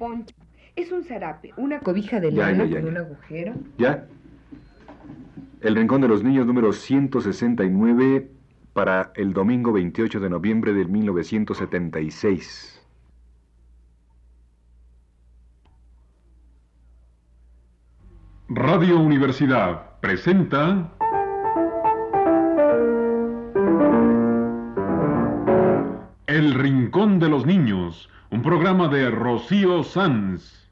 poncho. Es un zarape, una cobija de lana ya, ya, con ya. un agujero. ¿Ya? El Rincón de los Niños número 169 para el domingo 28 de noviembre del 1976. Radio Universidad presenta Rincón de los Niños, un programa de Rocío Sanz.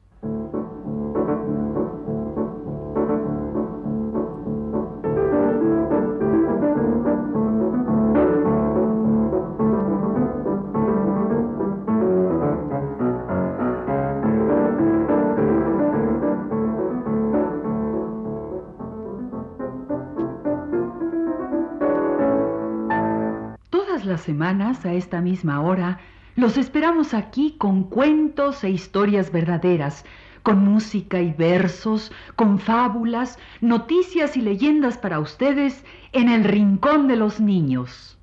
Semanas, a esta misma hora, los esperamos aquí con cuentos e historias verdaderas, con música y versos, con fábulas, noticias y leyendas para ustedes en el Rincón de los Niños.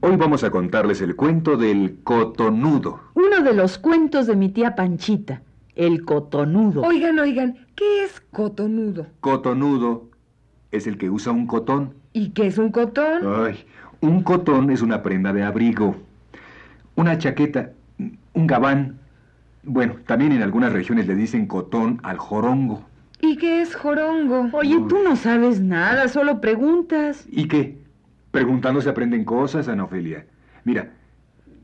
Hoy vamos a contarles el cuento del cotonudo. Uno de los cuentos de mi tía Panchita, el cotonudo. Oigan, oigan, ¿qué es cotonudo? Cotonudo es el que usa un cotón. ¿Y qué es un cotón? Ay, un cotón es una prenda de abrigo. Una chaqueta, un gabán. Bueno, también en algunas regiones le dicen cotón al jorongo. ¿Y qué es jorongo? Oye, tú no sabes nada, solo preguntas. ¿Y qué? Preguntando se aprenden cosas, Ana Ofelia. Mira,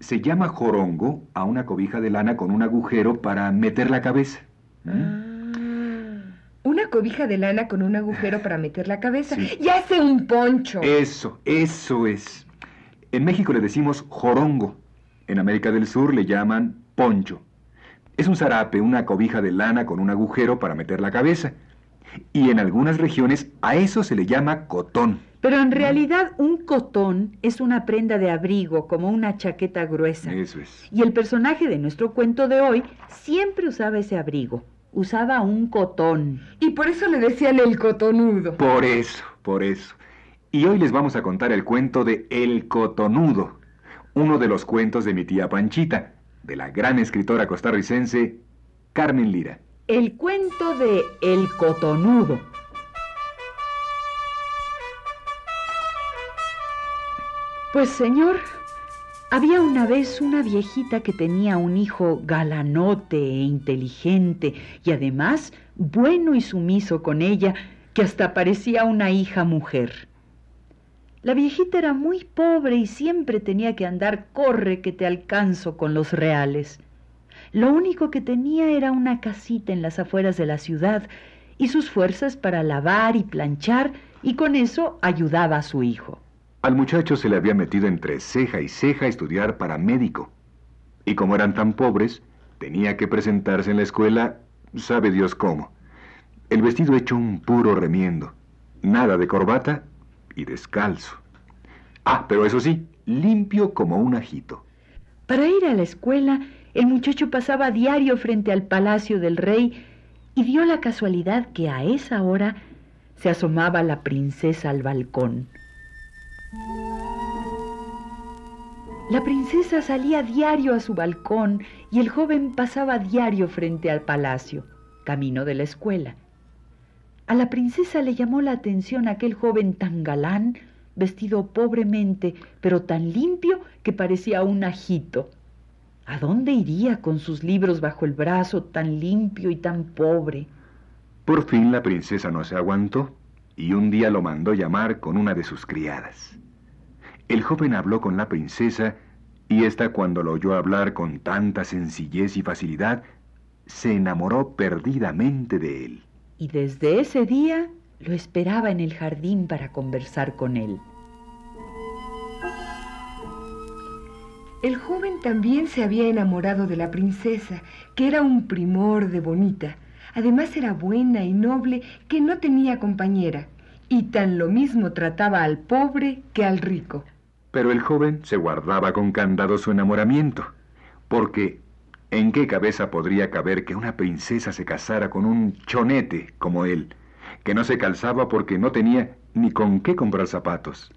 se llama jorongo a una cobija de lana con un agujero para meter la cabeza. ¿Mm? Ah, una cobija de lana con un agujero para meter la cabeza. Sí. Ya sé un poncho. Eso, eso es. En México le decimos jorongo. En América del Sur le llaman poncho. Es un zarape, una cobija de lana con un agujero para meter la cabeza. Y en algunas regiones a eso se le llama cotón. Pero en realidad un cotón es una prenda de abrigo, como una chaqueta gruesa. Eso es. Y el personaje de nuestro cuento de hoy siempre usaba ese abrigo. Usaba un cotón. Y por eso le decían el cotonudo. Por eso, por eso. Y hoy les vamos a contar el cuento de El Cotonudo, uno de los cuentos de mi tía Panchita, de la gran escritora costarricense Carmen Lira. El cuento de El cotonudo. Pues señor, había una vez una viejita que tenía un hijo galanote e inteligente y además bueno y sumiso con ella, que hasta parecía una hija mujer. La viejita era muy pobre y siempre tenía que andar corre que te alcanzo con los reales. Lo único que tenía era una casita en las afueras de la ciudad y sus fuerzas para lavar y planchar y con eso ayudaba a su hijo. Al muchacho se le había metido entre ceja y ceja estudiar para médico. Y como eran tan pobres, tenía que presentarse en la escuela, sabe Dios cómo. El vestido hecho un puro remiendo, nada de corbata y descalzo. Ah, pero eso sí, limpio como un ajito. Para ir a la escuela, el muchacho pasaba a diario frente al palacio del rey y dio la casualidad que a esa hora se asomaba la princesa al balcón. La princesa salía diario a su balcón y el joven pasaba diario frente al palacio, camino de la escuela. A la princesa le llamó la atención aquel joven tan galán, vestido pobremente, pero tan limpio que parecía un ajito. ¿A dónde iría con sus libros bajo el brazo, tan limpio y tan pobre? Por fin la princesa no se aguantó y un día lo mandó llamar con una de sus criadas. El joven habló con la princesa y ésta cuando lo oyó hablar con tanta sencillez y facilidad, se enamoró perdidamente de él. Y desde ese día lo esperaba en el jardín para conversar con él. El joven también se había enamorado de la princesa, que era un primor de bonita. Además era buena y noble, que no tenía compañera. Y tan lo mismo trataba al pobre que al rico. Pero el joven se guardaba con candado su enamoramiento, porque ¿en qué cabeza podría caber que una princesa se casara con un chonete como él, que no se calzaba porque no tenía ni con qué comprar zapatos?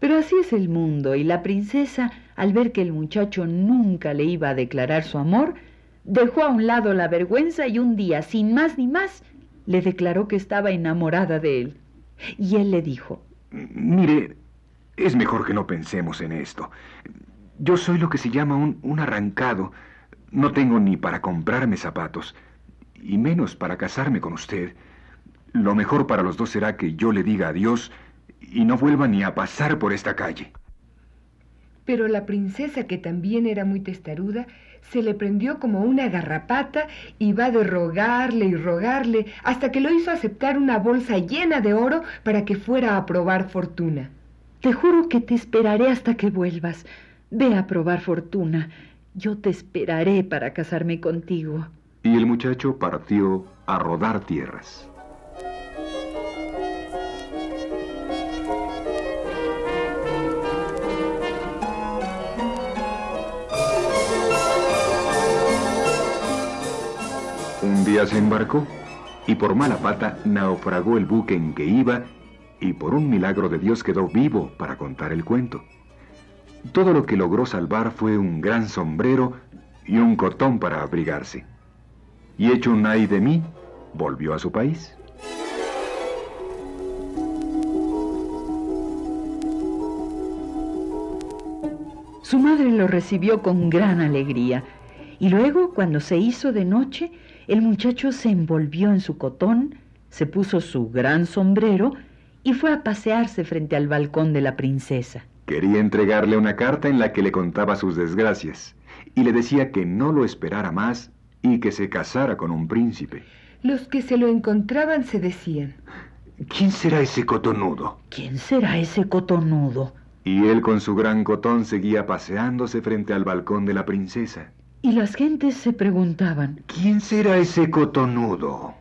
Pero así es el mundo, y la princesa, al ver que el muchacho nunca le iba a declarar su amor, dejó a un lado la vergüenza y un día, sin más ni más, le declaró que estaba enamorada de él. Y él le dijo, Mire, es mejor que no pensemos en esto. Yo soy lo que se llama un, un arrancado. No tengo ni para comprarme zapatos, y menos para casarme con usted. Lo mejor para los dos será que yo le diga adiós y no vuelva ni a pasar por esta calle. Pero la princesa, que también era muy testaruda, se le prendió como una garrapata y va de rogarle y rogarle hasta que lo hizo aceptar una bolsa llena de oro para que fuera a probar fortuna. Te juro que te esperaré hasta que vuelvas. Ve a probar fortuna. Yo te esperaré para casarme contigo. Y el muchacho partió a rodar tierras. Se embarcó y por mala pata naufragó el buque en que iba y por un milagro de Dios quedó vivo para contar el cuento. Todo lo que logró salvar fue un gran sombrero y un cotón para abrigarse. Y hecho un ay de mí, volvió a su país. Su madre lo recibió con gran alegría y luego, cuando se hizo de noche, el muchacho se envolvió en su cotón, se puso su gran sombrero y fue a pasearse frente al balcón de la princesa. Quería entregarle una carta en la que le contaba sus desgracias y le decía que no lo esperara más y que se casara con un príncipe. Los que se lo encontraban se decían, ¿Quién será ese cotonudo? ¿Quién será ese cotonudo? Y él con su gran cotón seguía paseándose frente al balcón de la princesa. Y las gentes se preguntaban, ¿Quién será ese cotonudo?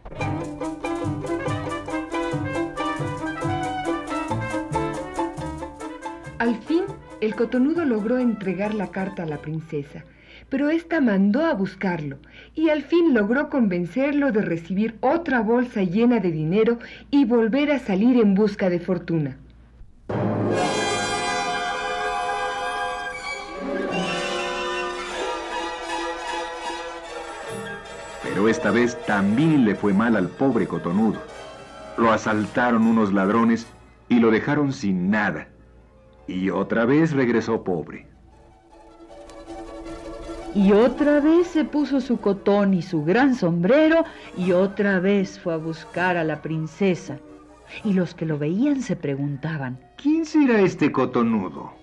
Al fin, el cotonudo logró entregar la carta a la princesa, pero ésta mandó a buscarlo y al fin logró convencerlo de recibir otra bolsa llena de dinero y volver a salir en busca de fortuna. Pero esta vez también le fue mal al pobre cotonudo. Lo asaltaron unos ladrones y lo dejaron sin nada. Y otra vez regresó pobre. Y otra vez se puso su cotón y su gran sombrero y otra vez fue a buscar a la princesa. Y los que lo veían se preguntaban. ¿Quién será este cotonudo?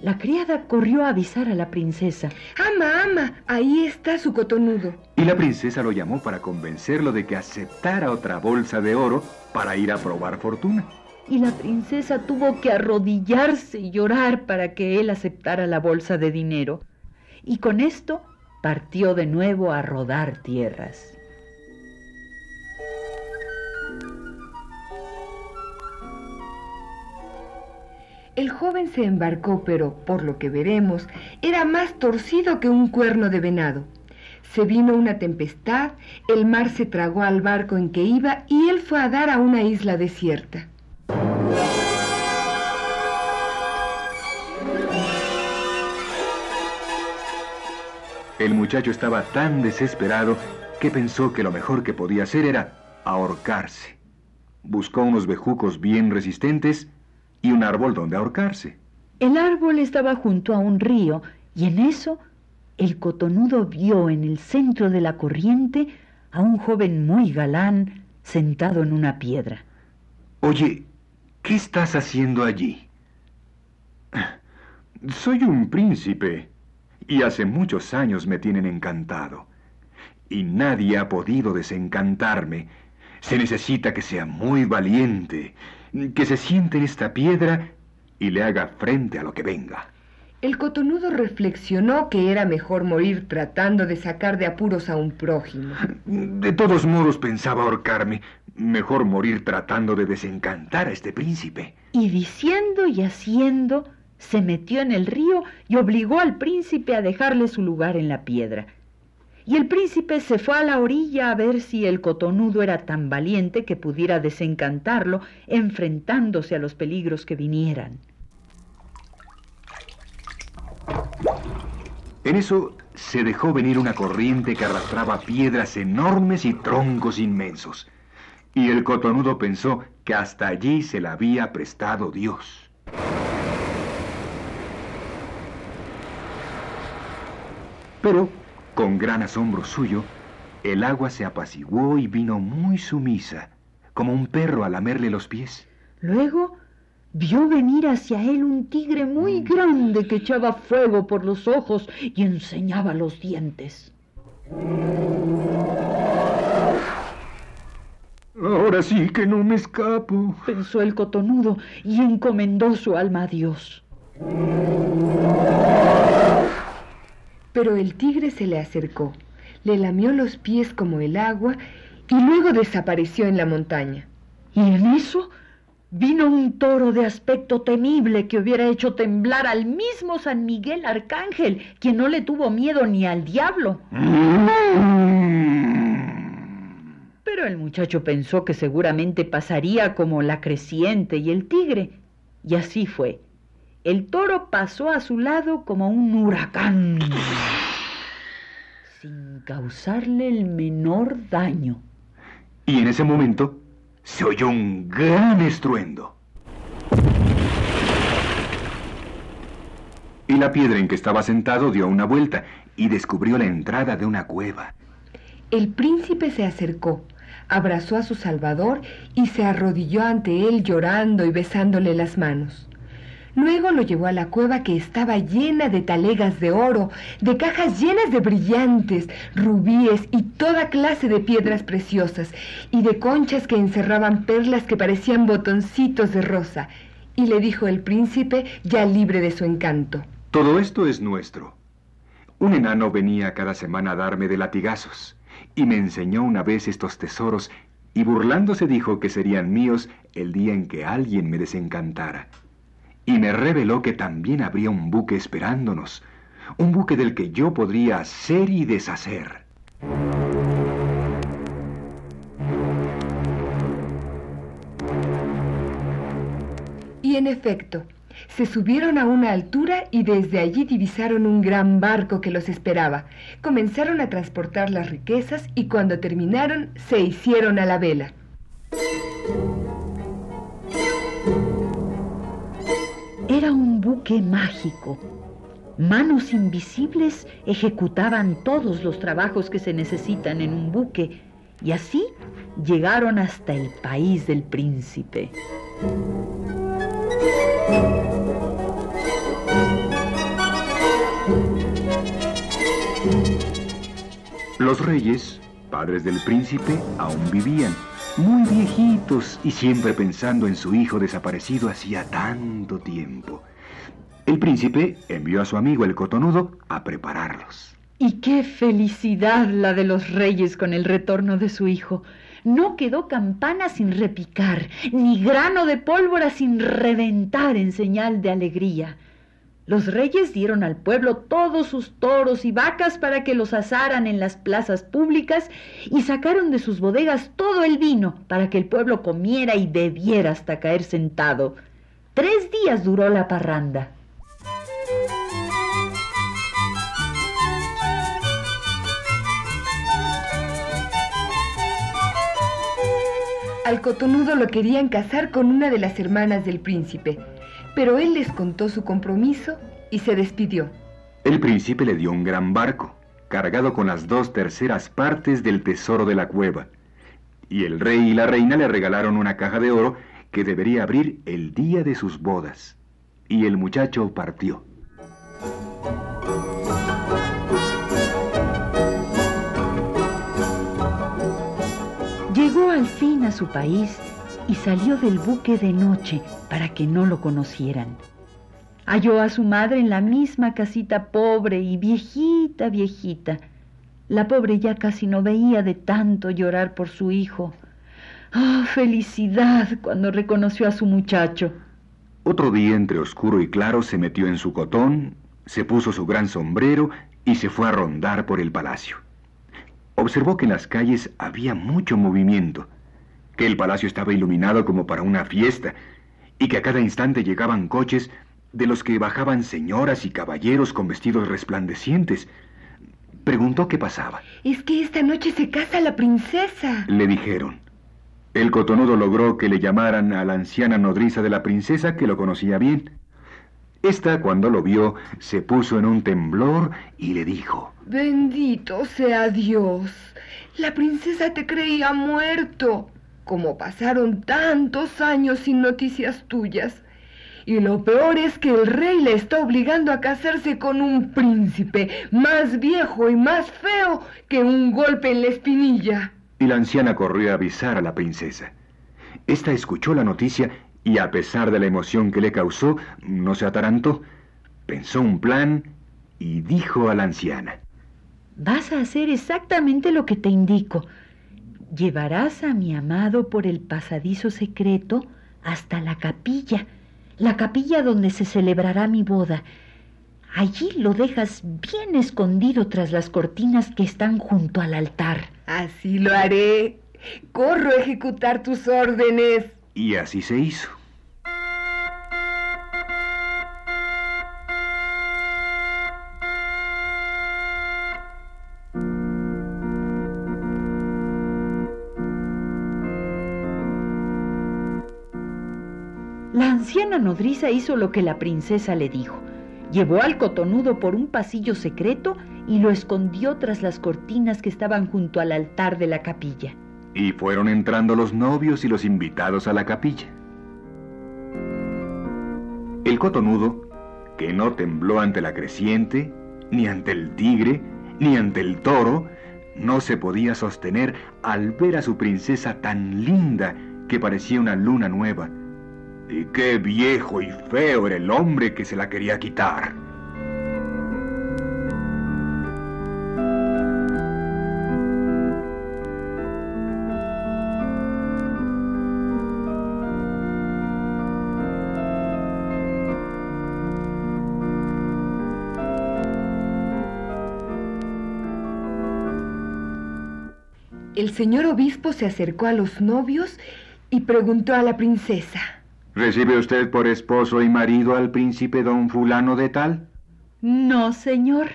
La criada corrió a avisar a la princesa. Ama, ama, ahí está su cotonudo. Y la princesa lo llamó para convencerlo de que aceptara otra bolsa de oro para ir a probar fortuna. Y la princesa tuvo que arrodillarse y llorar para que él aceptara la bolsa de dinero. Y con esto partió de nuevo a rodar tierras. El joven se embarcó, pero, por lo que veremos, era más torcido que un cuerno de venado. Se vino una tempestad, el mar se tragó al barco en que iba y él fue a dar a una isla desierta. El muchacho estaba tan desesperado que pensó que lo mejor que podía hacer era ahorcarse. Buscó unos bejucos bien resistentes y un árbol donde ahorcarse. El árbol estaba junto a un río y en eso el cotonudo vio en el centro de la corriente a un joven muy galán sentado en una piedra. Oye, ¿qué estás haciendo allí? Soy un príncipe y hace muchos años me tienen encantado. Y nadie ha podido desencantarme. Se necesita que sea muy valiente, que se siente en esta piedra y le haga frente a lo que venga. El cotonudo reflexionó que era mejor morir tratando de sacar de apuros a un prójimo. De todos modos pensaba ahorcarme. Mejor morir tratando de desencantar a este príncipe. Y diciendo y haciendo, se metió en el río y obligó al príncipe a dejarle su lugar en la piedra y el príncipe se fue a la orilla a ver si el cotonudo era tan valiente que pudiera desencantarlo enfrentándose a los peligros que vinieran. En eso se dejó venir una corriente que arrastraba piedras enormes y troncos inmensos, y el cotonudo pensó que hasta allí se la había prestado Dios. Pero con gran asombro suyo, el agua se apaciguó y vino muy sumisa, como un perro a lamerle los pies. Luego vio venir hacia él un tigre muy grande que echaba fuego por los ojos y enseñaba los dientes. Ahora sí que no me escapo, pensó el cotonudo y encomendó su alma a Dios. Pero el tigre se le acercó, le lamió los pies como el agua y luego desapareció en la montaña. Y en eso vino un toro de aspecto temible que hubiera hecho temblar al mismo San Miguel Arcángel, quien no le tuvo miedo ni al diablo. Pero el muchacho pensó que seguramente pasaría como la creciente y el tigre. Y así fue. El toro pasó a su lado como un huracán, sin causarle el menor daño. Y en ese momento se oyó un gran estruendo. Y la piedra en que estaba sentado dio una vuelta y descubrió la entrada de una cueva. El príncipe se acercó, abrazó a su salvador y se arrodilló ante él llorando y besándole las manos. Luego lo llevó a la cueva que estaba llena de talegas de oro, de cajas llenas de brillantes, rubíes y toda clase de piedras preciosas, y de conchas que encerraban perlas que parecían botoncitos de rosa. Y le dijo el príncipe, ya libre de su encanto. Todo esto es nuestro. Un enano venía cada semana a darme de latigazos, y me enseñó una vez estos tesoros, y burlándose dijo que serían míos el día en que alguien me desencantara y me reveló que también habría un buque esperándonos, un buque del que yo podría ser y deshacer. Y en efecto, se subieron a una altura y desde allí divisaron un gran barco que los esperaba. Comenzaron a transportar las riquezas y cuando terminaron se hicieron a la vela. Era un buque mágico. Manos invisibles ejecutaban todos los trabajos que se necesitan en un buque y así llegaron hasta el país del príncipe. Los reyes, padres del príncipe, aún vivían muy viejitos y siempre pensando en su hijo desaparecido hacía tanto tiempo. El príncipe envió a su amigo el cotonudo a prepararlos. Y qué felicidad la de los reyes con el retorno de su hijo. No quedó campana sin repicar, ni grano de pólvora sin reventar en señal de alegría. Los reyes dieron al pueblo todos sus toros y vacas para que los asaran en las plazas públicas y sacaron de sus bodegas todo el vino para que el pueblo comiera y bebiera hasta caer sentado. Tres días duró la parranda. Al cotonudo lo querían casar con una de las hermanas del príncipe pero él les contó su compromiso y se despidió. El príncipe le dio un gran barco, cargado con las dos terceras partes del tesoro de la cueva, y el rey y la reina le regalaron una caja de oro que debería abrir el día de sus bodas. Y el muchacho partió. Llegó al fin a su país y salió del buque de noche para que no lo conocieran. Halló a su madre en la misma casita pobre y viejita, viejita. La pobre ya casi no veía de tanto llorar por su hijo. ¡Ah, felicidad cuando reconoció a su muchacho! Otro día entre oscuro y claro se metió en su cotón, se puso su gran sombrero y se fue a rondar por el palacio. Observó que en las calles había mucho movimiento que el palacio estaba iluminado como para una fiesta y que a cada instante llegaban coches de los que bajaban señoras y caballeros con vestidos resplandecientes. Preguntó qué pasaba. Es que esta noche se casa la princesa. Le dijeron. El cotonudo logró que le llamaran a la anciana nodriza de la princesa que lo conocía bien. Esta, cuando lo vio, se puso en un temblor y le dijo, Bendito sea Dios. La princesa te creía muerto. Como pasaron tantos años sin noticias tuyas. Y lo peor es que el rey le está obligando a casarse con un príncipe más viejo y más feo que un golpe en la espinilla. Y la anciana corrió a avisar a la princesa. Esta escuchó la noticia y a pesar de la emoción que le causó, no se atarantó. Pensó un plan y dijo a la anciana. Vas a hacer exactamente lo que te indico. Llevarás a mi amado por el pasadizo secreto hasta la capilla, la capilla donde se celebrará mi boda. Allí lo dejas bien escondido tras las cortinas que están junto al altar. Así lo haré. Corro a ejecutar tus órdenes. Y así se hizo. Anciana nodriza hizo lo que la princesa le dijo. Llevó al cotonudo por un pasillo secreto y lo escondió tras las cortinas que estaban junto al altar de la capilla. Y fueron entrando los novios y los invitados a la capilla. El cotonudo, que no tembló ante la creciente, ni ante el tigre, ni ante el toro, no se podía sostener al ver a su princesa tan linda que parecía una luna nueva. Y qué viejo y feo era el hombre que se la quería quitar. El señor obispo se acercó a los novios y preguntó a la princesa. ¿Recibe usted por esposo y marido al príncipe don fulano de tal? No, señor.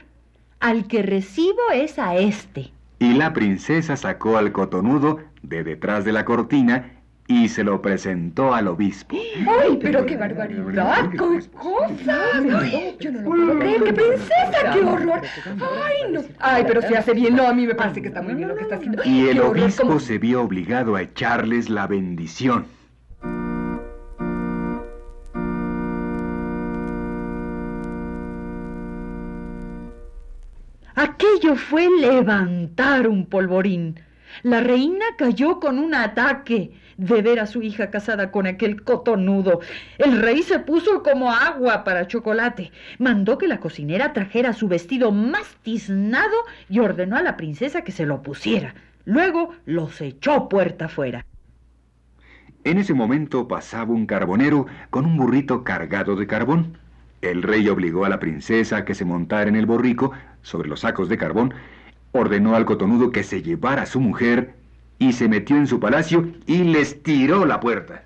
Al que recibo es a este. Y la princesa sacó al cotonudo de detrás de la cortina y se lo presentó al obispo. ¡Ay, pero qué barbaridad! ¡Qué cosas! Ay, yo no lo puedo creer. ¡Qué princesa! ¡Qué horror! ¡Ay, no! ¡Ay, pero si hace bien! No, a mí me parece que está muy bien lo que está haciendo. Y el obispo se vio obligado a echarles la bendición. Aquello fue levantar un polvorín. La reina cayó con un ataque de ver a su hija casada con aquel cotonudo. El rey se puso como agua para chocolate. Mandó que la cocinera trajera su vestido más tiznado y ordenó a la princesa que se lo pusiera. Luego los echó puerta afuera. En ese momento pasaba un carbonero con un burrito cargado de carbón. El rey obligó a la princesa a que se montara en el borrico sobre los sacos de carbón, ordenó al cotonudo que se llevara a su mujer y se metió en su palacio y les tiró la puerta.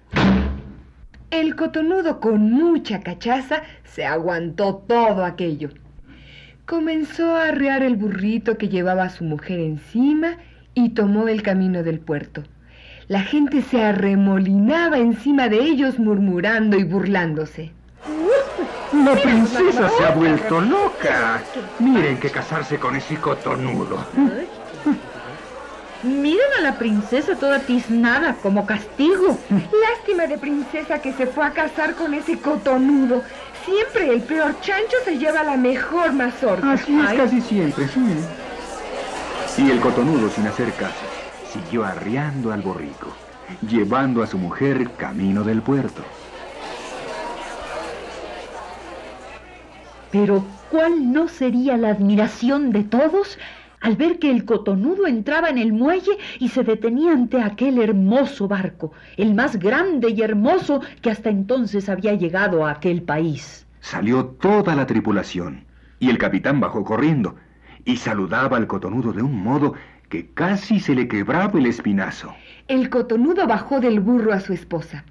El cotonudo, con mucha cachaza, se aguantó todo aquello. Comenzó a arrear el burrito que llevaba a su mujer encima y tomó el camino del puerto. La gente se arremolinaba encima de ellos murmurando y burlándose. La princesa se ha vuelto loca. Miren que casarse con ese cotonudo. Miren a la princesa toda tiznada como castigo. Lástima de princesa que se fue a casar con ese cotonudo. Siempre el peor chancho se lleva la mejor mazorca. Ay, siempre, sí. Y el cotonudo, sin hacer caso, siguió arriando al borrico, llevando a su mujer camino del puerto. Pero ¿cuál no sería la admiración de todos al ver que el cotonudo entraba en el muelle y se detenía ante aquel hermoso barco, el más grande y hermoso que hasta entonces había llegado a aquel país? Salió toda la tripulación y el capitán bajó corriendo y saludaba al cotonudo de un modo que casi se le quebraba el espinazo. El cotonudo bajó del burro a su esposa.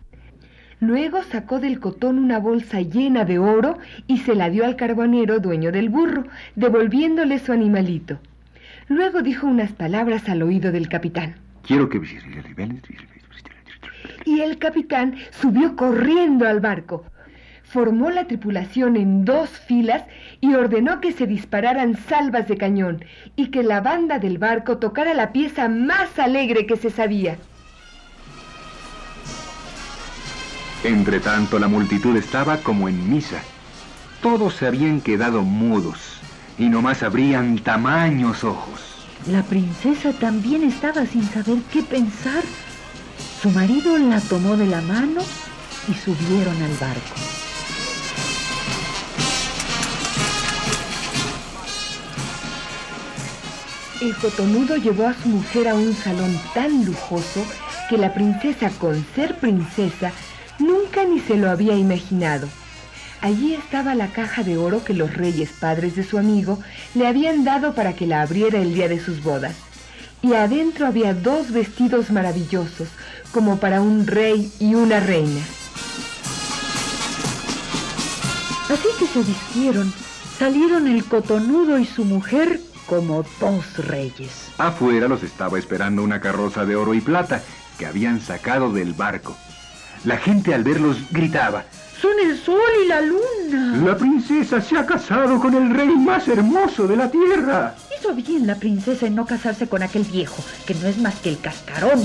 Luego sacó del cotón una bolsa llena de oro y se la dio al carbonero dueño del burro, devolviéndole su animalito. Luego dijo unas palabras al oído del capitán. Quiero que... Y el capitán subió corriendo al barco. Formó la tripulación en dos filas y ordenó que se dispararan salvas de cañón y que la banda del barco tocara la pieza más alegre que se sabía. Entre tanto, la multitud estaba como en misa. Todos se habían quedado mudos y nomás abrían tamaños ojos. La princesa también estaba sin saber qué pensar. Su marido la tomó de la mano y subieron al barco. El cotonudo llevó a su mujer a un salón tan lujoso que la princesa, con ser princesa, ni se lo había imaginado. Allí estaba la caja de oro que los reyes padres de su amigo le habían dado para que la abriera el día de sus bodas. Y adentro había dos vestidos maravillosos, como para un rey y una reina. Así que se vistieron, salieron el cotonudo y su mujer como dos reyes. Afuera los estaba esperando una carroza de oro y plata que habían sacado del barco. La gente al verlos gritaba, son el sol y la luna. La princesa se ha casado con el rey más hermoso de la tierra. Hizo bien la princesa en no casarse con aquel viejo, que no es más que el cascarón.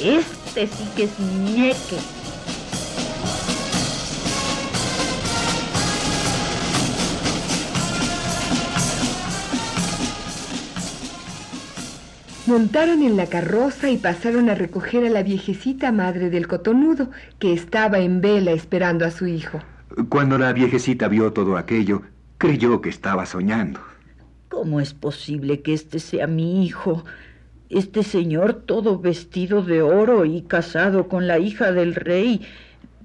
Este sí que es ñeque. Montaron en la carroza y pasaron a recoger a la viejecita madre del cotonudo, que estaba en vela esperando a su hijo. Cuando la viejecita vio todo aquello, creyó que estaba soñando. ¿Cómo es posible que este sea mi hijo? Este señor todo vestido de oro y casado con la hija del rey.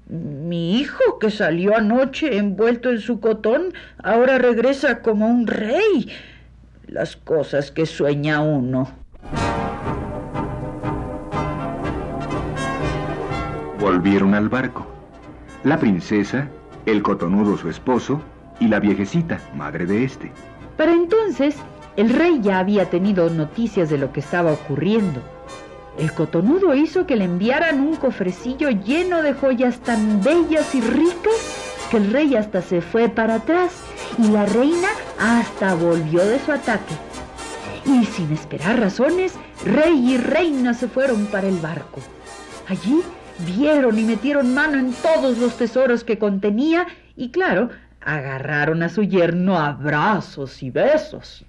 Mi hijo que salió anoche envuelto en su cotón, ahora regresa como un rey. Las cosas que sueña uno. Volvieron al barco. La princesa, el cotonudo su esposo y la viejecita, madre de este. Para entonces, el rey ya había tenido noticias de lo que estaba ocurriendo. El cotonudo hizo que le enviaran un cofrecillo lleno de joyas tan bellas y ricas que el rey hasta se fue para atrás y la reina hasta volvió de su ataque. Y sin esperar razones, rey y reina se fueron para el barco. Allí vieron y metieron mano en todos los tesoros que contenía y claro, agarraron a su yerno a y besos.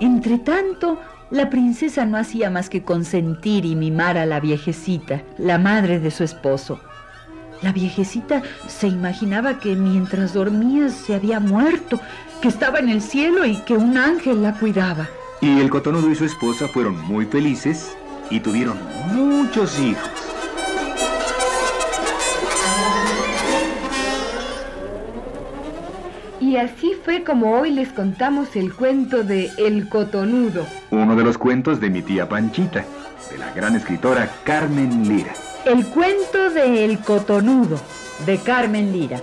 Entretanto, la princesa no hacía más que consentir y mimar a la viejecita, la madre de su esposo. La viejecita se imaginaba que mientras dormía se había muerto, que estaba en el cielo y que un ángel la cuidaba. Y el cotonudo y su esposa fueron muy felices y tuvieron muchos hijos. Y así fue como hoy les contamos el cuento de El Cotonudo. Uno de los cuentos de mi tía Panchita, de la gran escritora Carmen Lira. El cuento de El Cotonudo, de Carmen Lira.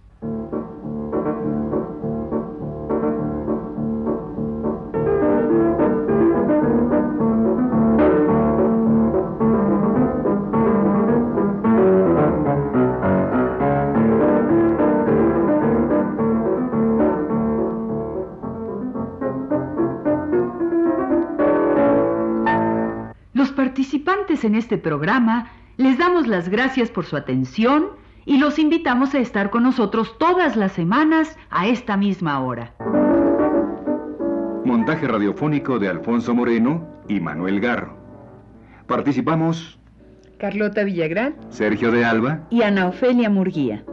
En este programa les damos las gracias por su atención y los invitamos a estar con nosotros todas las semanas a esta misma hora. Montaje radiofónico de Alfonso Moreno y Manuel Garro. Participamos Carlota Villagrán Sergio de Alba. y Ana Ofelia Murguía.